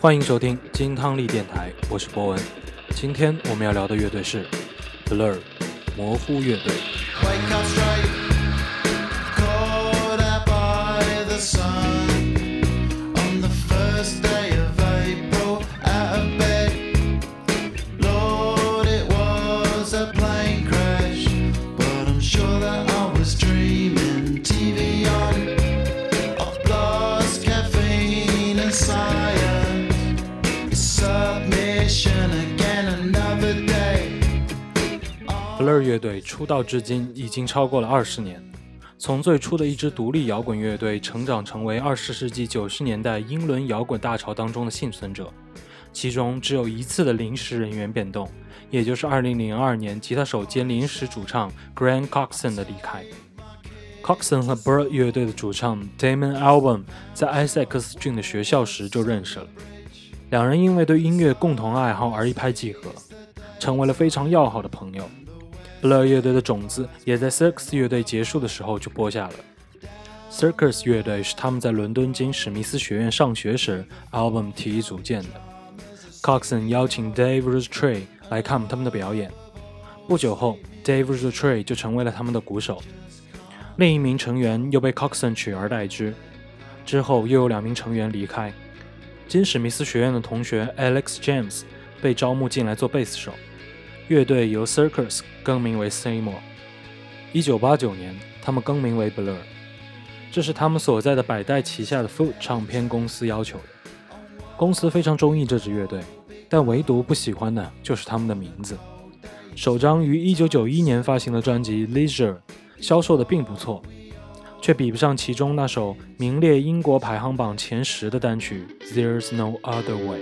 欢迎收听金汤力电台，我是博文。今天我们要聊的乐队是 Blur 模糊乐队。Blur 乐队出道至今已经超过了二十年，从最初的一支独立摇滚乐队，成长成为二十世纪九十年代英伦摇滚大潮当中的幸存者。其中只有一次的临时人员变动，也就是2002年吉他手兼临时主唱 Grant Coxon 的离开。Coxon 和 Blur 乐队的主唱 Damon Albarn 在埃塞克斯郡的学校时就认识了，两人因为对音乐共同爱好而一拍即合，成为了非常要好的朋友。Blur 乐队的种子也在 Circus 乐队结束的时候就播下了。Circus 乐队是他们在伦敦金史密斯学院上学时 album 提议组建的。Coxon 邀请 Dave Rosetree 来看他们的表演。不久后，Dave Rosetree 就成为了他们的鼓手，另一名成员又被 Coxon 取而代之。之后又有两名成员离开。金史密斯学院的同学 Alex James 被招募进来做贝斯手。乐队由 Circus 更名为 Seymour。一九八九年，他们更名为 Blur，这是他们所在的百代旗下的 Foot 唱片公司要求的。公司非常中意这支乐队，但唯独不喜欢的就是他们的名字。首张于一九九一年发行的专辑《Leisure》销售的并不错，却比不上其中那首名列英国排行榜前十的单曲《There's No Other Way》。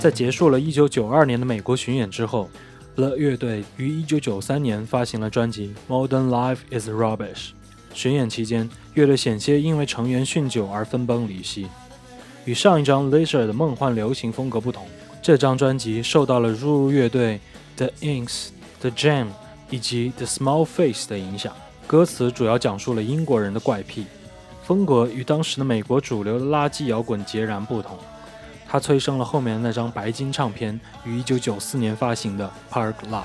在结束了1992年的美国巡演之后，Blur 乐队于1993年发行了专辑《Modern Life Is Rubbish》。巡演期间，乐队险些因为成员酗酒而分崩离析。与上一张《Lesure》的梦幻流行风格不同，这张专辑受到了入入乐队 The Inks、The Jam 以及 The Small Face 的影响。歌词主要讲述了英国人的怪癖，风格与当时的美国主流的垃圾摇滚截然不同。它催生了后面的那张白金唱片于1994年发行的《Park Life》。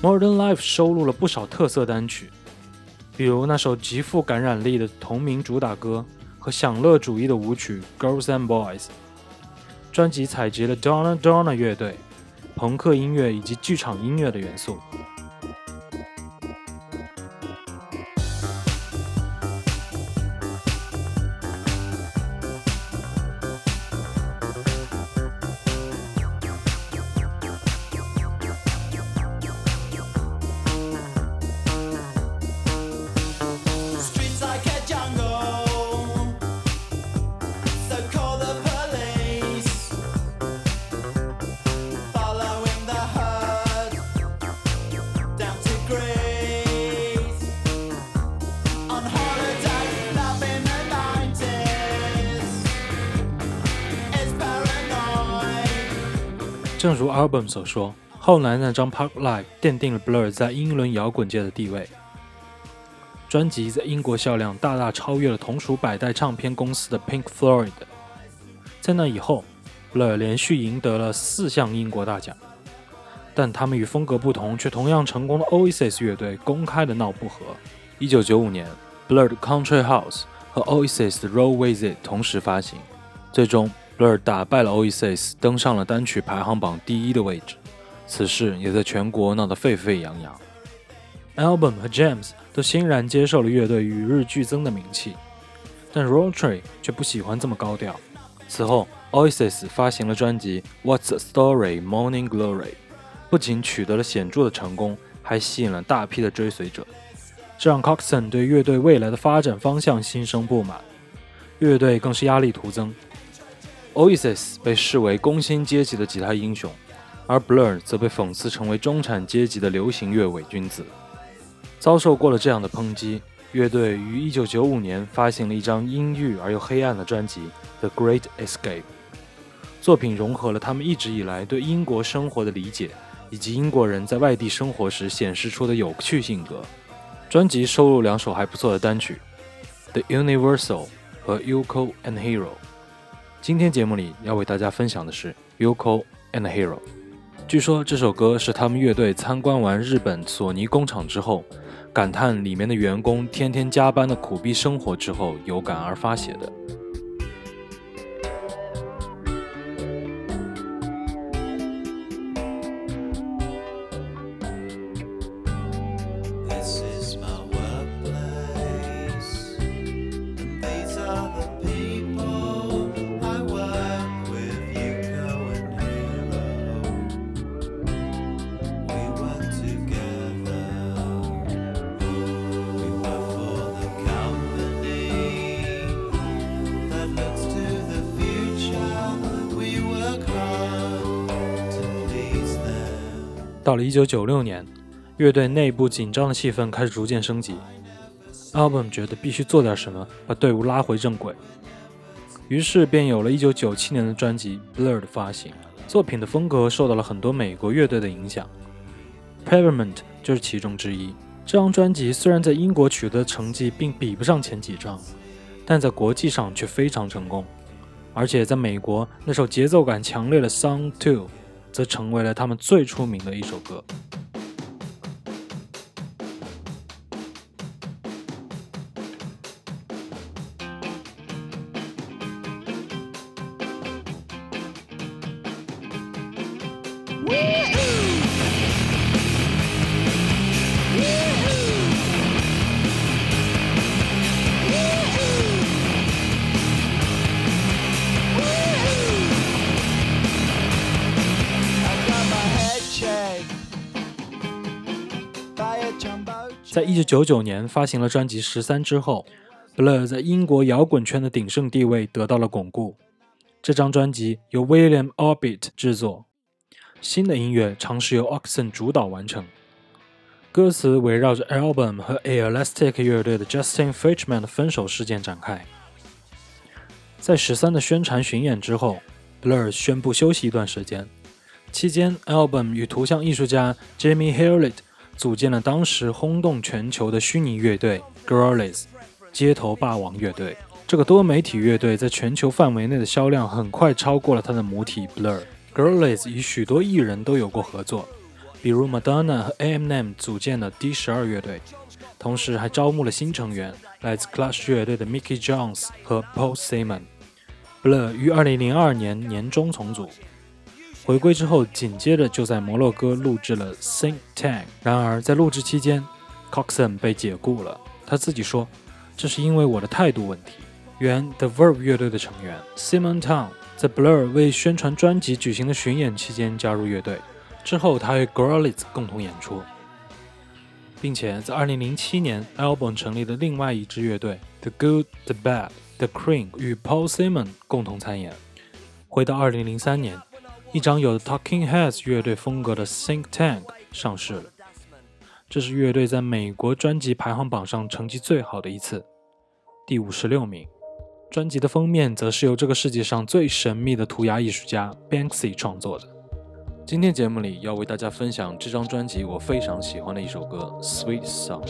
Modern Life 收录了不少特色单曲，比如那首极富感染力的同名主打歌和享乐主义的舞曲《Girls and Boys》。专辑采集了 Donna Donna 乐队、朋克音乐以及剧场音乐的元素。如 Album 所说，后来那张《Park Life》奠定了 Blur 在英伦摇滚界的地位。专辑在英国销量大大超越了同属百代唱片公司的 Pink Floyd。在那以后，Blur 连续赢得了四项英国大奖。但他们与风格不同却同样成功的 Oasis 乐队公开的闹不和。一九九五年，Blur 的 Country House 和 Oasis 的 Roll With It 同时发行，最终 Blur 打败了 Oasis，登上了单曲排行榜第一的位置。此事也在全国闹得沸沸扬扬。Album 和 James 都欣然接受了乐队与日俱增的名气，但 Rolltree 却不喜欢这么高调。此后，Oasis 发行了专辑《What's the Story Morning Glory》，不仅取得了显著的成功，还吸引了大批的追随者，这让 Coxon 对乐队未来的发展方向心生不满，乐队更是压力徒增。Oasis 被视为工薪阶级的吉他英雄。而 Blur 则被讽刺成为中产阶级的流行乐伪君子。遭受过了这样的抨击，乐队于1995年发行了一张阴郁而又黑暗的专辑《The Great Escape》。作品融合了他们一直以来对英国生活的理解，以及英国人在外地生活时显示出的有趣性格。专辑收录两首还不错的单曲，《The Universal》和《Yoko and Hero》。今天节目里要为大家分享的是《Yoko and Hero》。据说这首歌是他们乐队参观完日本索尼工厂之后，感叹里面的员工天天加班的苦逼生活之后，有感而发写的。到了1996年，乐队内部紧张的气氛开始逐渐升级。Album 觉得必须做点什么，把队伍拉回正轨，于是便有了1997年的专辑《Blur》的发行。作品的风格受到了很多美国乐队的影响，Pavement 就是其中之一。这张专辑虽然在英国取得成绩并比不上前几张，但在国际上却非常成功，而且在美国那首节奏感强烈的《Song Two》。则成为了他们最出名的一首歌。一九九九年发行了专辑《十三》之后，Blur 在英国摇滚圈的鼎盛地位得到了巩固。这张专辑由 William Orbit 制作，新的音乐尝试由 Oxen 主导完成，歌词围绕着 Album 和 a e l a s t i c 乐队的 Justin Fishman 的分手事件展开。在《十三》的宣传巡演之后，Blur 宣布休息一段时间，期间 Album 与图像艺术家 Jamie Hewlett。组建了当时轰动全球的虚拟乐队 Gorillaz，街头霸王乐队。这个多媒体乐队在全球范围内的销量很快超过了它的母体 Blur。Gorillaz 与许多艺人都有过合作，比如 Madonna 和 Eminem 组建的 D 十二乐队，同时还招募了新成员，来自 Clash 乐队的 Mickey Jones 和 Paul Simon。Blur 于2002年年中重组。回归之后，紧接着就在摩洛哥录制了《Think Tank》。然而，在录制期间，Coxon 被解雇了。他自己说：“这是因为我的态度问题。”原 The Verve 乐队的成员 Simon Town 在 Blur 为宣传专辑举行的巡演期间加入乐队，之后他与 Gorillaz 共同演出，并且在2007年，Album 成立的另外一支乐队 The Good, The Bad, The Cream 与 Paul Simon 共同参演。回到2003年。一张有 Talking Heads 乐队风格的 Think Tank 上市了，这是乐队在美国专辑排行榜上成绩最好的一次，第五十六名。专辑的封面则是由这个世界上最神秘的涂鸦艺术家 Banksy 创作的。今天节目里要为大家分享这张专辑我非常喜欢的一首歌《Sweet Song》。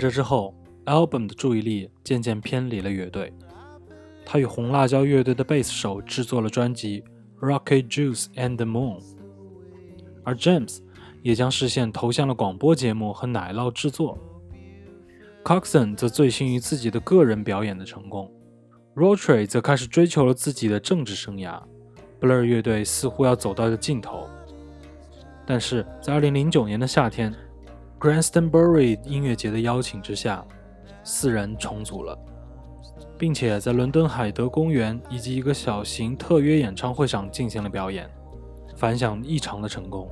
这之后，Album 的注意力渐渐偏离了乐队。他与红辣椒乐队的贝斯手制作了专辑《Rocket Juice and the Moon》，而 James 也将视线投向了广播节目和奶酪制作。Coxon 则醉心于自己的个人表演的成功 r o t r y 则开始追求了自己的政治生涯。Blur 乐队似乎要走到了尽头，但是在2009年的夏天 g r a n s t o n b u r y 音乐节的邀请之下，四人重组了，并且在伦敦海德公园以及一个小型特约演唱会上进行了表演，反响异常的成功。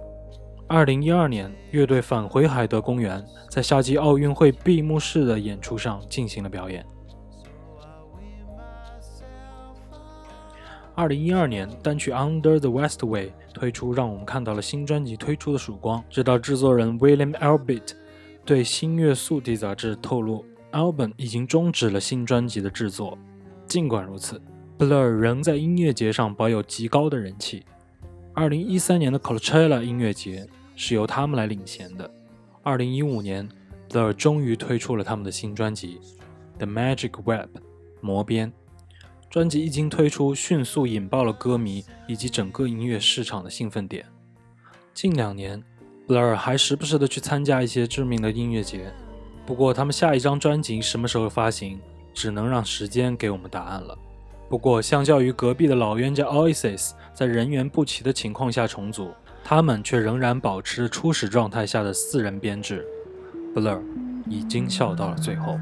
二零一二年，乐队返回海德公园，在夏季奥运会闭幕式的演出上进行了表演。2012年，单曲《Under the West Way》推出，让我们看到了新专辑推出的曙光。直到制作人 William Albert 对新月速递杂志透露，Album 已经终止了新专辑的制作。尽管如此，Blur 仍在音乐节上保有极高的人气。2013年的 Coachella 音乐节是由他们来领衔的。2015年，Blur 终于推出了他们的新专辑《The Magic Web》魔边。专辑一经推出，迅速引爆了歌迷以及整个音乐市场的兴奋点。近两年，Blur 还时不时的去参加一些知名的音乐节，不过他们下一张专辑什么时候发行，只能让时间给我们答案了。不过，相较于隔壁的老冤家 Oasis 在人员不齐的情况下重组，他们却仍然保持初始状态下的四人编制。Blur 已经笑到了最后。